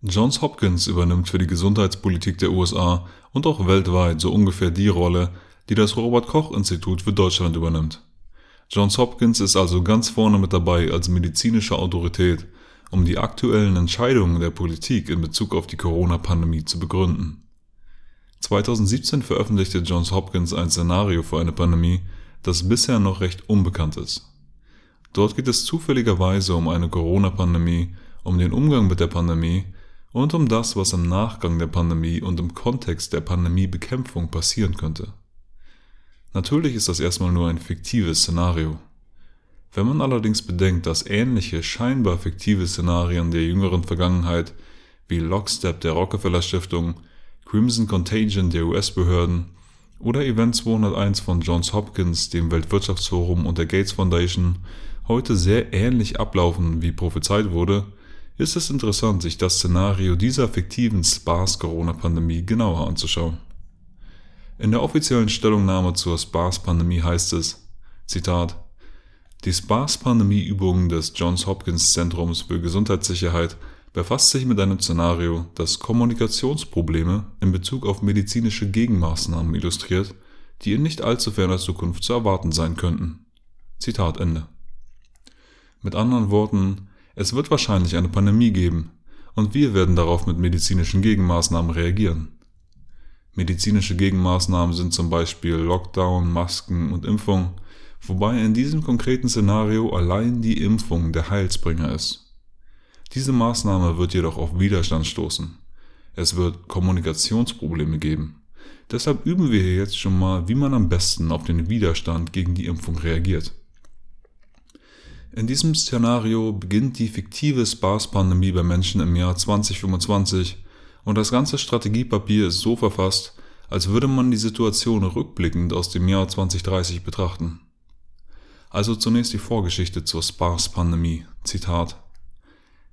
Johns Hopkins übernimmt für die Gesundheitspolitik der USA und auch weltweit so ungefähr die Rolle, die das Robert Koch Institut für Deutschland übernimmt. Johns Hopkins ist also ganz vorne mit dabei als medizinische Autorität, um die aktuellen Entscheidungen der Politik in Bezug auf die Corona-Pandemie zu begründen. 2017 veröffentlichte Johns Hopkins ein Szenario für eine Pandemie, das bisher noch recht unbekannt ist. Dort geht es zufälligerweise um eine Corona-Pandemie, um den Umgang mit der Pandemie und um das, was im Nachgang der Pandemie und im Kontext der Pandemiebekämpfung passieren könnte. Natürlich ist das erstmal nur ein fiktives Szenario. Wenn man allerdings bedenkt, dass ähnliche scheinbar fiktive Szenarien der jüngeren Vergangenheit wie Lockstep der Rockefeller Stiftung, Crimson Contagion der US-Behörden oder Event 201 von Johns Hopkins, dem Weltwirtschaftsforum und der Gates Foundation heute sehr ähnlich ablaufen, wie prophezeit wurde, ist es interessant, sich das Szenario dieser fiktiven SPARS-Corona-Pandemie genauer anzuschauen. In der offiziellen Stellungnahme zur SPARS-Pandemie heißt es, Zitat, die SPARS-Pandemie-Übung des Johns Hopkins Zentrums für Gesundheitssicherheit befasst sich mit einem Szenario, das Kommunikationsprobleme in Bezug auf medizinische Gegenmaßnahmen illustriert, die in nicht allzu ferner Zukunft zu erwarten sein könnten. Zitat Ende. Mit anderen Worten, es wird wahrscheinlich eine Pandemie geben und wir werden darauf mit medizinischen Gegenmaßnahmen reagieren. Medizinische Gegenmaßnahmen sind zum Beispiel Lockdown, Masken und Impfung, wobei in diesem konkreten Szenario allein die Impfung der Heilsbringer ist. Diese Maßnahme wird jedoch auf Widerstand stoßen. Es wird Kommunikationsprobleme geben. Deshalb üben wir hier jetzt schon mal, wie man am besten auf den Widerstand gegen die Impfung reagiert. In diesem Szenario beginnt die fiktive SPARS-Pandemie bei Menschen im Jahr 2025 und das ganze Strategiepapier ist so verfasst, als würde man die Situation rückblickend aus dem Jahr 2030 betrachten. Also zunächst die Vorgeschichte zur SPARS-Pandemie. Zitat.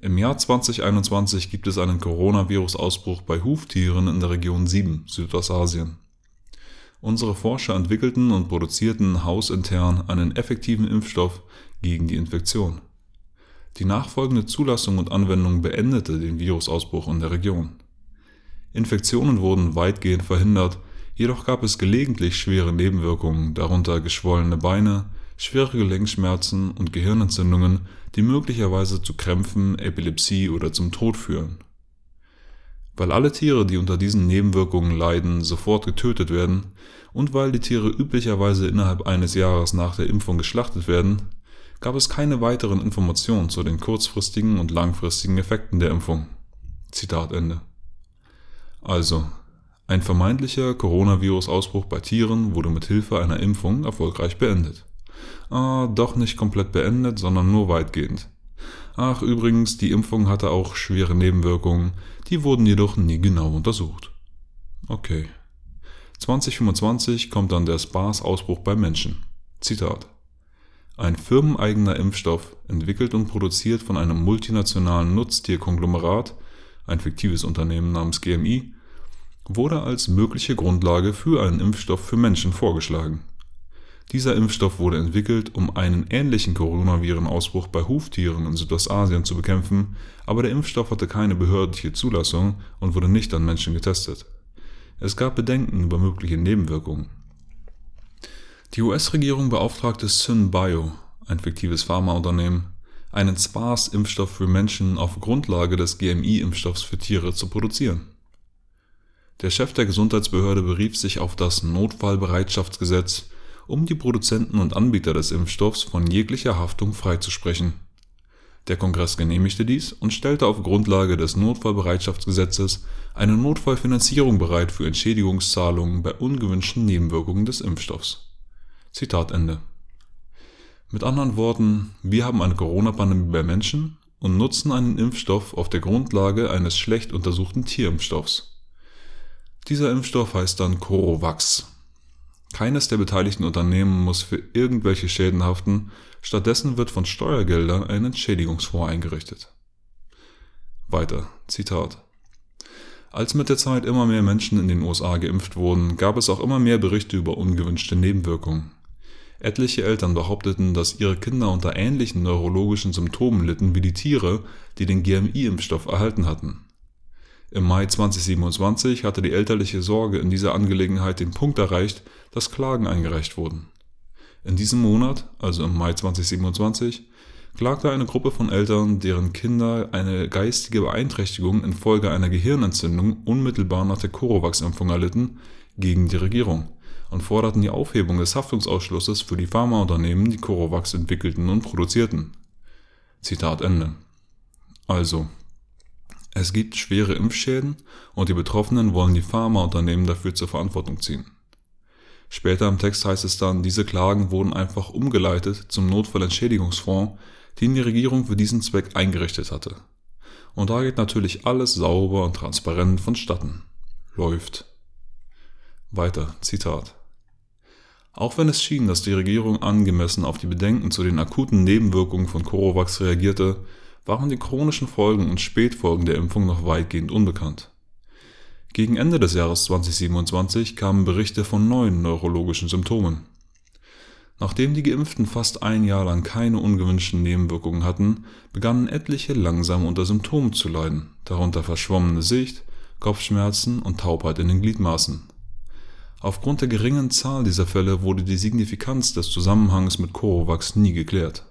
Im Jahr 2021 gibt es einen Coronavirus-Ausbruch bei Huftieren in der Region 7, Südostasien. Unsere Forscher entwickelten und produzierten hausintern einen effektiven Impfstoff gegen die Infektion. Die nachfolgende Zulassung und Anwendung beendete den Virusausbruch in der Region. Infektionen wurden weitgehend verhindert, jedoch gab es gelegentlich schwere Nebenwirkungen, darunter geschwollene Beine, schwere Gelenkschmerzen und Gehirnentzündungen, die möglicherweise zu Krämpfen, Epilepsie oder zum Tod führen. Weil alle Tiere, die unter diesen Nebenwirkungen leiden, sofort getötet werden und weil die Tiere üblicherweise innerhalb eines Jahres nach der Impfung geschlachtet werden, gab es keine weiteren Informationen zu den kurzfristigen und langfristigen Effekten der Impfung. Zitat Ende. Also, ein vermeintlicher Coronavirus-Ausbruch bei Tieren wurde mit Hilfe einer Impfung erfolgreich beendet. Ah, doch nicht komplett beendet, sondern nur weitgehend. Ach, übrigens, die Impfung hatte auch schwere Nebenwirkungen, die wurden jedoch nie genau untersucht. Okay. 2025 kommt dann der SPARS-Ausbruch bei Menschen. Zitat. Ein firmeneigener Impfstoff, entwickelt und produziert von einem multinationalen Nutztierkonglomerat (ein fiktives Unternehmen namens GMI), wurde als mögliche Grundlage für einen Impfstoff für Menschen vorgeschlagen. Dieser Impfstoff wurde entwickelt, um einen ähnlichen Coronavirenausbruch bei Huftieren in Südostasien zu bekämpfen, aber der Impfstoff hatte keine behördliche Zulassung und wurde nicht an Menschen getestet. Es gab Bedenken über mögliche Nebenwirkungen die US-Regierung beauftragte SynBio, ein fiktives Pharmaunternehmen, einen SPARS-Impfstoff für Menschen auf Grundlage des GMI-Impfstoffs für Tiere zu produzieren. Der Chef der Gesundheitsbehörde berief sich auf das Notfallbereitschaftsgesetz, um die Produzenten und Anbieter des Impfstoffs von jeglicher Haftung freizusprechen. Der Kongress genehmigte dies und stellte auf Grundlage des Notfallbereitschaftsgesetzes eine Notfallfinanzierung bereit für Entschädigungszahlungen bei ungewünschten Nebenwirkungen des Impfstoffs Zitat Ende. Mit anderen Worten, wir haben eine Corona-Pandemie bei Menschen und nutzen einen Impfstoff auf der Grundlage eines schlecht untersuchten Tierimpfstoffs. Dieser Impfstoff heißt dann Corovax. Keines der beteiligten Unternehmen muss für irgendwelche Schäden haften, stattdessen wird von Steuergeldern ein Entschädigungsfonds eingerichtet. Weiter, Zitat. Als mit der Zeit immer mehr Menschen in den USA geimpft wurden, gab es auch immer mehr Berichte über ungewünschte Nebenwirkungen. Etliche Eltern behaupteten, dass ihre Kinder unter ähnlichen neurologischen Symptomen litten wie die Tiere, die den GMI-Impfstoff erhalten hatten. Im Mai 2027 hatte die elterliche Sorge in dieser Angelegenheit den Punkt erreicht, dass Klagen eingereicht wurden. In diesem Monat, also im Mai 2027, klagte eine Gruppe von Eltern, deren Kinder eine geistige Beeinträchtigung infolge einer Gehirnentzündung unmittelbar nach der Corovax-Impfung erlitten, gegen die Regierung und forderten die Aufhebung des Haftungsausschlusses für die Pharmaunternehmen, die Corovax entwickelten und produzierten. Zitat Ende. Also, es gibt schwere Impfschäden und die Betroffenen wollen die Pharmaunternehmen dafür zur Verantwortung ziehen. Später im Text heißt es dann, diese Klagen wurden einfach umgeleitet zum Notfallentschädigungsfonds, den die Regierung für diesen Zweck eingerichtet hatte. Und da geht natürlich alles sauber und transparent vonstatten. Läuft. Weiter, Zitat. Auch wenn es schien, dass die Regierung angemessen auf die Bedenken zu den akuten Nebenwirkungen von Corovax reagierte, waren die chronischen Folgen und Spätfolgen der Impfung noch weitgehend unbekannt. Gegen Ende des Jahres 2027 kamen Berichte von neuen neurologischen Symptomen. Nachdem die Geimpften fast ein Jahr lang keine ungewünschten Nebenwirkungen hatten, begannen etliche langsam unter Symptomen zu leiden, darunter verschwommene Sicht, Kopfschmerzen und Taubheit in den Gliedmaßen. Aufgrund der geringen Zahl dieser Fälle wurde die Signifikanz des Zusammenhangs mit Corovax nie geklärt.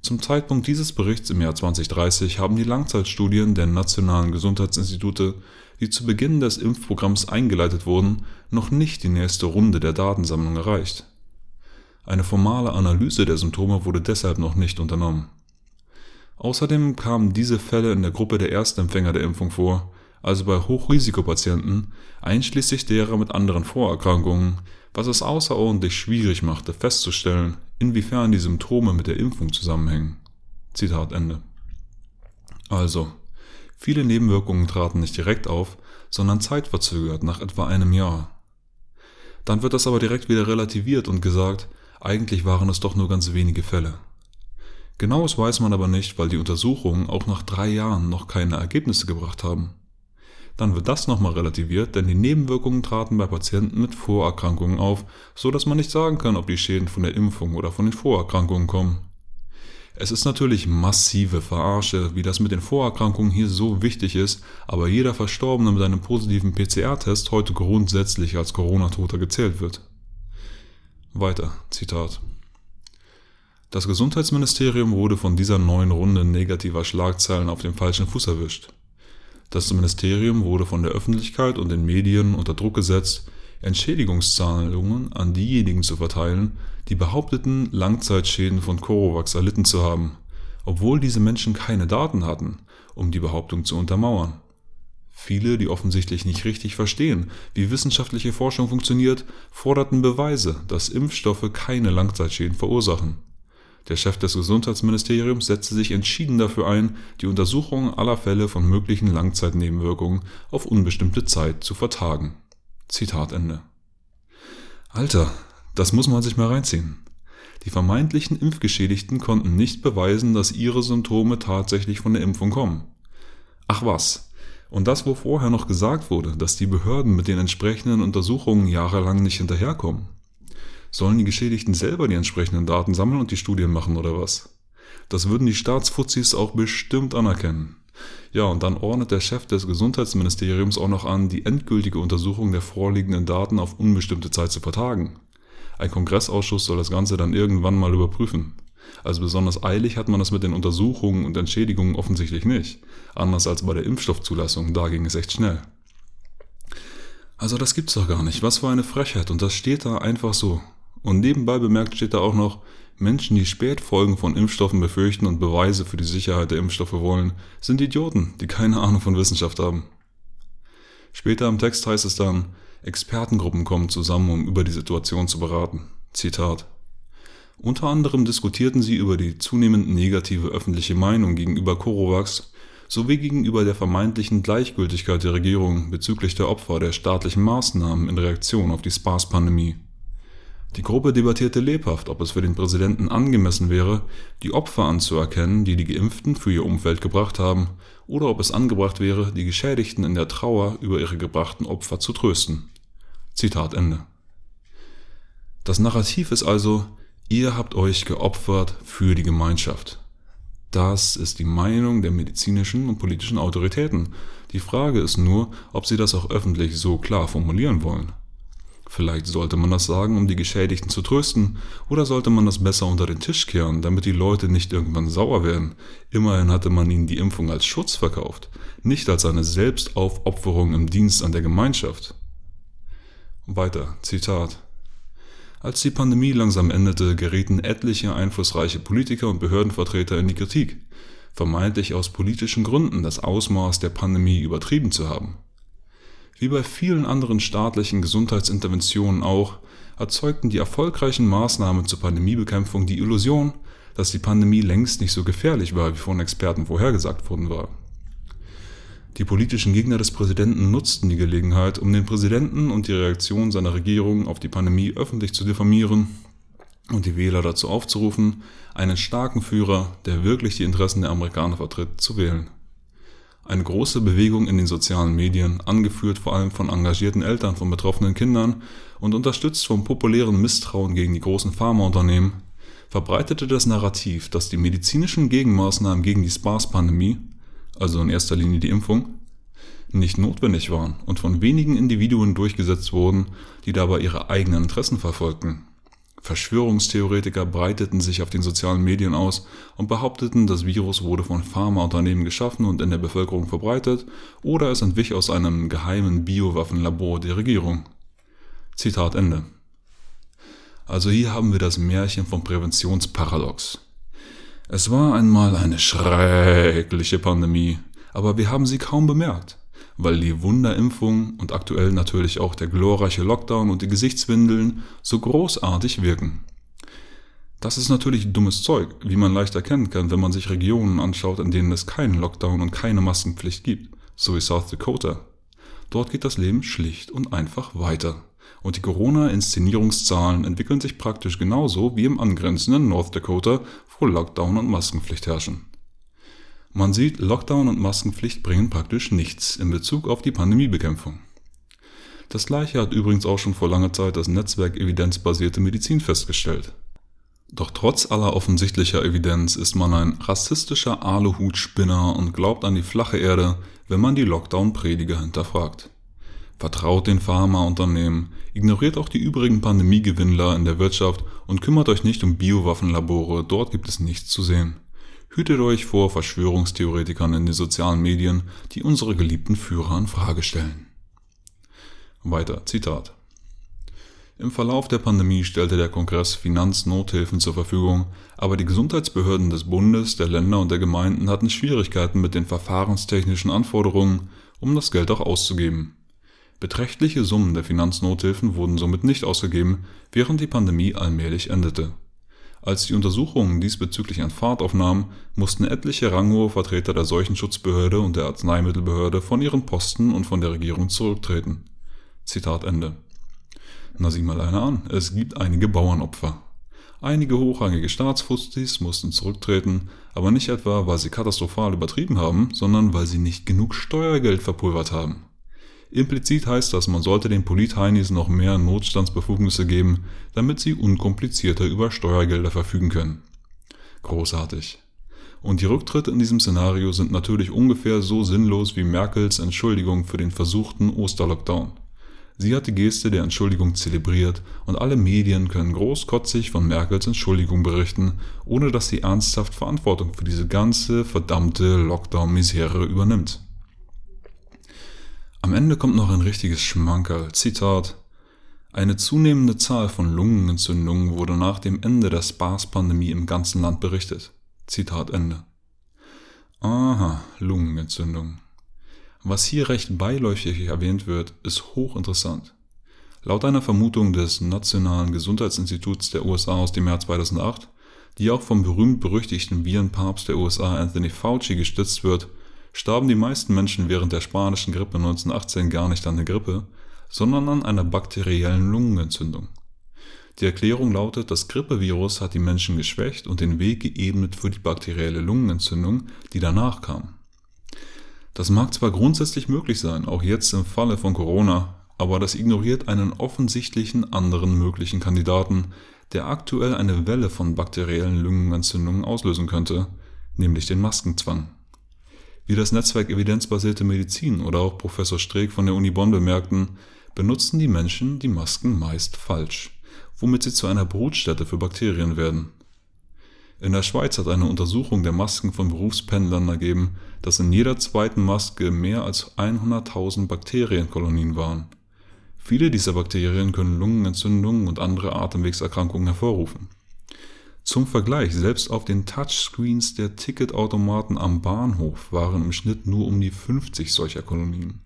Zum Zeitpunkt dieses Berichts im Jahr 2030 haben die Langzeitstudien der nationalen Gesundheitsinstitute, die zu Beginn des Impfprogramms eingeleitet wurden, noch nicht die nächste Runde der Datensammlung erreicht. Eine formale Analyse der Symptome wurde deshalb noch nicht unternommen. Außerdem kamen diese Fälle in der Gruppe der Erstempfänger der Impfung vor also bei Hochrisikopatienten, einschließlich derer mit anderen Vorerkrankungen, was es außerordentlich schwierig machte festzustellen, inwiefern die Symptome mit der Impfung zusammenhängen. Zitat Ende. Also, viele Nebenwirkungen traten nicht direkt auf, sondern zeitverzögert nach etwa einem Jahr. Dann wird das aber direkt wieder relativiert und gesagt, eigentlich waren es doch nur ganz wenige Fälle. Genaues weiß man aber nicht, weil die Untersuchungen auch nach drei Jahren noch keine Ergebnisse gebracht haben dann wird das nochmal relativiert, denn die Nebenwirkungen traten bei Patienten mit Vorerkrankungen auf, so dass man nicht sagen kann, ob die Schäden von der Impfung oder von den Vorerkrankungen kommen. Es ist natürlich massive Verarsche, wie das mit den Vorerkrankungen hier so wichtig ist, aber jeder Verstorbene mit einem positiven PCR-Test heute grundsätzlich als Corona-Toter gezählt wird. Weiter, Zitat. Das Gesundheitsministerium wurde von dieser neuen Runde negativer Schlagzeilen auf dem falschen Fuß erwischt. Das Ministerium wurde von der Öffentlichkeit und den Medien unter Druck gesetzt, Entschädigungszahlungen an diejenigen zu verteilen, die behaupteten, Langzeitschäden von Corovax erlitten zu haben, obwohl diese Menschen keine Daten hatten, um die Behauptung zu untermauern. Viele, die offensichtlich nicht richtig verstehen, wie wissenschaftliche Forschung funktioniert, forderten Beweise, dass Impfstoffe keine Langzeitschäden verursachen der Chef des Gesundheitsministeriums setzte sich entschieden dafür ein, die Untersuchung aller Fälle von möglichen Langzeitnebenwirkungen auf unbestimmte Zeit zu vertagen. Zitat Ende. Alter, das muss man sich mal reinziehen. Die vermeintlichen Impfgeschädigten konnten nicht beweisen, dass ihre Symptome tatsächlich von der Impfung kommen. Ach was, und das, wo vorher noch gesagt wurde, dass die Behörden mit den entsprechenden Untersuchungen jahrelang nicht hinterherkommen. Sollen die Geschädigten selber die entsprechenden Daten sammeln und die Studien machen oder was? Das würden die Staatsfuzis auch bestimmt anerkennen. Ja, und dann ordnet der Chef des Gesundheitsministeriums auch noch an, die endgültige Untersuchung der vorliegenden Daten auf unbestimmte Zeit zu vertagen. Ein Kongressausschuss soll das Ganze dann irgendwann mal überprüfen. Also besonders eilig hat man das mit den Untersuchungen und Entschädigungen offensichtlich nicht. Anders als bei der Impfstoffzulassung, da ging es echt schnell. Also das gibt's doch gar nicht. Was für eine Frechheit. Und das steht da einfach so. Und nebenbei bemerkt steht da auch noch, Menschen, die Spätfolgen von Impfstoffen befürchten und Beweise für die Sicherheit der Impfstoffe wollen, sind Idioten, die keine Ahnung von Wissenschaft haben. Später im Text heißt es dann, Expertengruppen kommen zusammen, um über die Situation zu beraten. Zitat. Unter anderem diskutierten sie über die zunehmend negative öffentliche Meinung gegenüber Corovax sowie gegenüber der vermeintlichen Gleichgültigkeit der Regierung bezüglich der Opfer der staatlichen Maßnahmen in Reaktion auf die SPARS-Pandemie. Die Gruppe debattierte lebhaft, ob es für den Präsidenten angemessen wäre, die Opfer anzuerkennen, die die Geimpften für ihr Umfeld gebracht haben, oder ob es angebracht wäre, die Geschädigten in der Trauer über ihre gebrachten Opfer zu trösten. Zitat Ende. Das Narrativ ist also, ihr habt euch geopfert für die Gemeinschaft. Das ist die Meinung der medizinischen und politischen Autoritäten. Die Frage ist nur, ob sie das auch öffentlich so klar formulieren wollen. Vielleicht sollte man das sagen, um die Geschädigten zu trösten, oder sollte man das besser unter den Tisch kehren, damit die Leute nicht irgendwann sauer werden. Immerhin hatte man ihnen die Impfung als Schutz verkauft, nicht als eine Selbstaufopferung im Dienst an der Gemeinschaft. Weiter, Zitat. Als die Pandemie langsam endete, gerieten etliche einflussreiche Politiker und Behördenvertreter in die Kritik, vermeintlich aus politischen Gründen das Ausmaß der Pandemie übertrieben zu haben. Wie bei vielen anderen staatlichen Gesundheitsinterventionen auch, erzeugten die erfolgreichen Maßnahmen zur Pandemiebekämpfung die Illusion, dass die Pandemie längst nicht so gefährlich war, wie von Experten vorhergesagt worden war. Die politischen Gegner des Präsidenten nutzten die Gelegenheit, um den Präsidenten und die Reaktion seiner Regierung auf die Pandemie öffentlich zu diffamieren und die Wähler dazu aufzurufen, einen starken Führer, der wirklich die Interessen der Amerikaner vertritt, zu wählen. Eine große Bewegung in den sozialen Medien, angeführt vor allem von engagierten Eltern von betroffenen Kindern und unterstützt vom populären Misstrauen gegen die großen Pharmaunternehmen, verbreitete das Narrativ, dass die medizinischen Gegenmaßnahmen gegen die SPARS-Pandemie, also in erster Linie die Impfung, nicht notwendig waren und von wenigen Individuen durchgesetzt wurden, die dabei ihre eigenen Interessen verfolgten. Verschwörungstheoretiker breiteten sich auf den sozialen Medien aus und behaupteten, das Virus wurde von Pharmaunternehmen geschaffen und in der Bevölkerung verbreitet oder es entwich aus einem geheimen Biowaffenlabor der Regierung. Zitat Ende. Also hier haben wir das Märchen vom Präventionsparadox. Es war einmal eine schreckliche Pandemie, aber wir haben sie kaum bemerkt weil die Wunderimpfung und aktuell natürlich auch der glorreiche Lockdown und die Gesichtswindeln so großartig wirken. Das ist natürlich dummes Zeug, wie man leicht erkennen kann, wenn man sich Regionen anschaut, in denen es keinen Lockdown und keine Maskenpflicht gibt, so wie South Dakota. Dort geht das Leben schlicht und einfach weiter. Und die Corona-Inszenierungszahlen entwickeln sich praktisch genauso wie im angrenzenden North Dakota, wo Lockdown und Maskenpflicht herrschen. Man sieht, Lockdown und Maskenpflicht bringen praktisch nichts in Bezug auf die Pandemiebekämpfung. Das gleiche hat übrigens auch schon vor langer Zeit das Netzwerk Evidenzbasierte Medizin festgestellt. Doch trotz aller offensichtlicher Evidenz ist man ein rassistischer Aluhutspinner und glaubt an die flache Erde, wenn man die Lockdown-Prediger hinterfragt. Vertraut den Pharmaunternehmen, ignoriert auch die übrigen Pandemiegewinnler in der Wirtschaft und kümmert euch nicht um Biowaffenlabore, dort gibt es nichts zu sehen. Hütet euch vor Verschwörungstheoretikern in den sozialen Medien, die unsere geliebten Führer in Frage stellen. Weiter, Zitat. Im Verlauf der Pandemie stellte der Kongress Finanznothilfen zur Verfügung, aber die Gesundheitsbehörden des Bundes, der Länder und der Gemeinden hatten Schwierigkeiten mit den verfahrenstechnischen Anforderungen, um das Geld auch auszugeben. Beträchtliche Summen der Finanznothilfen wurden somit nicht ausgegeben, während die Pandemie allmählich endete. Als die Untersuchungen diesbezüglich an Fahrt aufnahmen, mussten etliche ranghohe Vertreter der Seuchenschutzbehörde und der Arzneimittelbehörde von ihren Posten und von der Regierung zurücktreten. Zitat Ende. Na sieh mal einer an, es gibt einige Bauernopfer. Einige hochrangige Staatsfustis mussten zurücktreten, aber nicht etwa, weil sie katastrophal übertrieben haben, sondern weil sie nicht genug Steuergeld verpulvert haben. Implizit heißt das, man sollte den Politheinis noch mehr Notstandsbefugnisse geben, damit sie unkomplizierter über Steuergelder verfügen können. Großartig. Und die Rücktritte in diesem Szenario sind natürlich ungefähr so sinnlos wie Merkels Entschuldigung für den versuchten Osterlockdown. Sie hat die Geste der Entschuldigung zelebriert und alle Medien können großkotzig von Merkels Entschuldigung berichten, ohne dass sie ernsthaft Verantwortung für diese ganze verdammte Lockdown-Misere übernimmt. Am Ende kommt noch ein richtiges Schmankerl. Zitat. Eine zunehmende Zahl von Lungenentzündungen wurde nach dem Ende der SPARS-Pandemie im ganzen Land berichtet. Zitat Ende. Aha, Lungenentzündung. Was hier recht beiläufig erwähnt wird, ist hochinteressant. Laut einer Vermutung des Nationalen Gesundheitsinstituts der USA aus dem Jahr 2008, die auch vom berühmt-berüchtigten Virenpapst der USA Anthony Fauci gestützt wird, starben die meisten Menschen während der spanischen Grippe 1918 gar nicht an der Grippe, sondern an einer bakteriellen Lungenentzündung. Die Erklärung lautet, das Grippevirus hat die Menschen geschwächt und den Weg geebnet für die bakterielle Lungenentzündung, die danach kam. Das mag zwar grundsätzlich möglich sein, auch jetzt im Falle von Corona, aber das ignoriert einen offensichtlichen anderen möglichen Kandidaten, der aktuell eine Welle von bakteriellen Lungenentzündungen auslösen könnte, nämlich den Maskenzwang. Wie das Netzwerk Evidenzbasierte Medizin oder auch Professor Streeck von der Uni Bonn bemerkten, benutzen die Menschen die Masken meist falsch, womit sie zu einer Brutstätte für Bakterien werden. In der Schweiz hat eine Untersuchung der Masken von Berufspendlern ergeben, dass in jeder zweiten Maske mehr als 100.000 Bakterienkolonien waren. Viele dieser Bakterien können Lungenentzündungen und andere Atemwegserkrankungen hervorrufen. Zum Vergleich, selbst auf den Touchscreens der Ticketautomaten am Bahnhof waren im Schnitt nur um die 50 solcher Kolonien.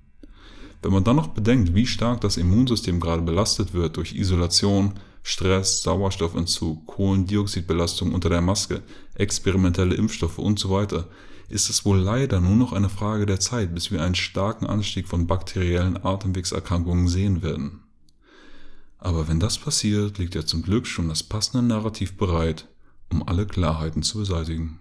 Wenn man dann noch bedenkt, wie stark das Immunsystem gerade belastet wird durch Isolation, Stress, Sauerstoffentzug, Kohlendioxidbelastung unter der Maske, experimentelle Impfstoffe usw., so ist es wohl leider nur noch eine Frage der Zeit, bis wir einen starken Anstieg von bakteriellen Atemwegserkrankungen sehen werden. Aber wenn das passiert, liegt ja zum Glück schon das passende Narrativ bereit, um alle Klarheiten zu beseitigen.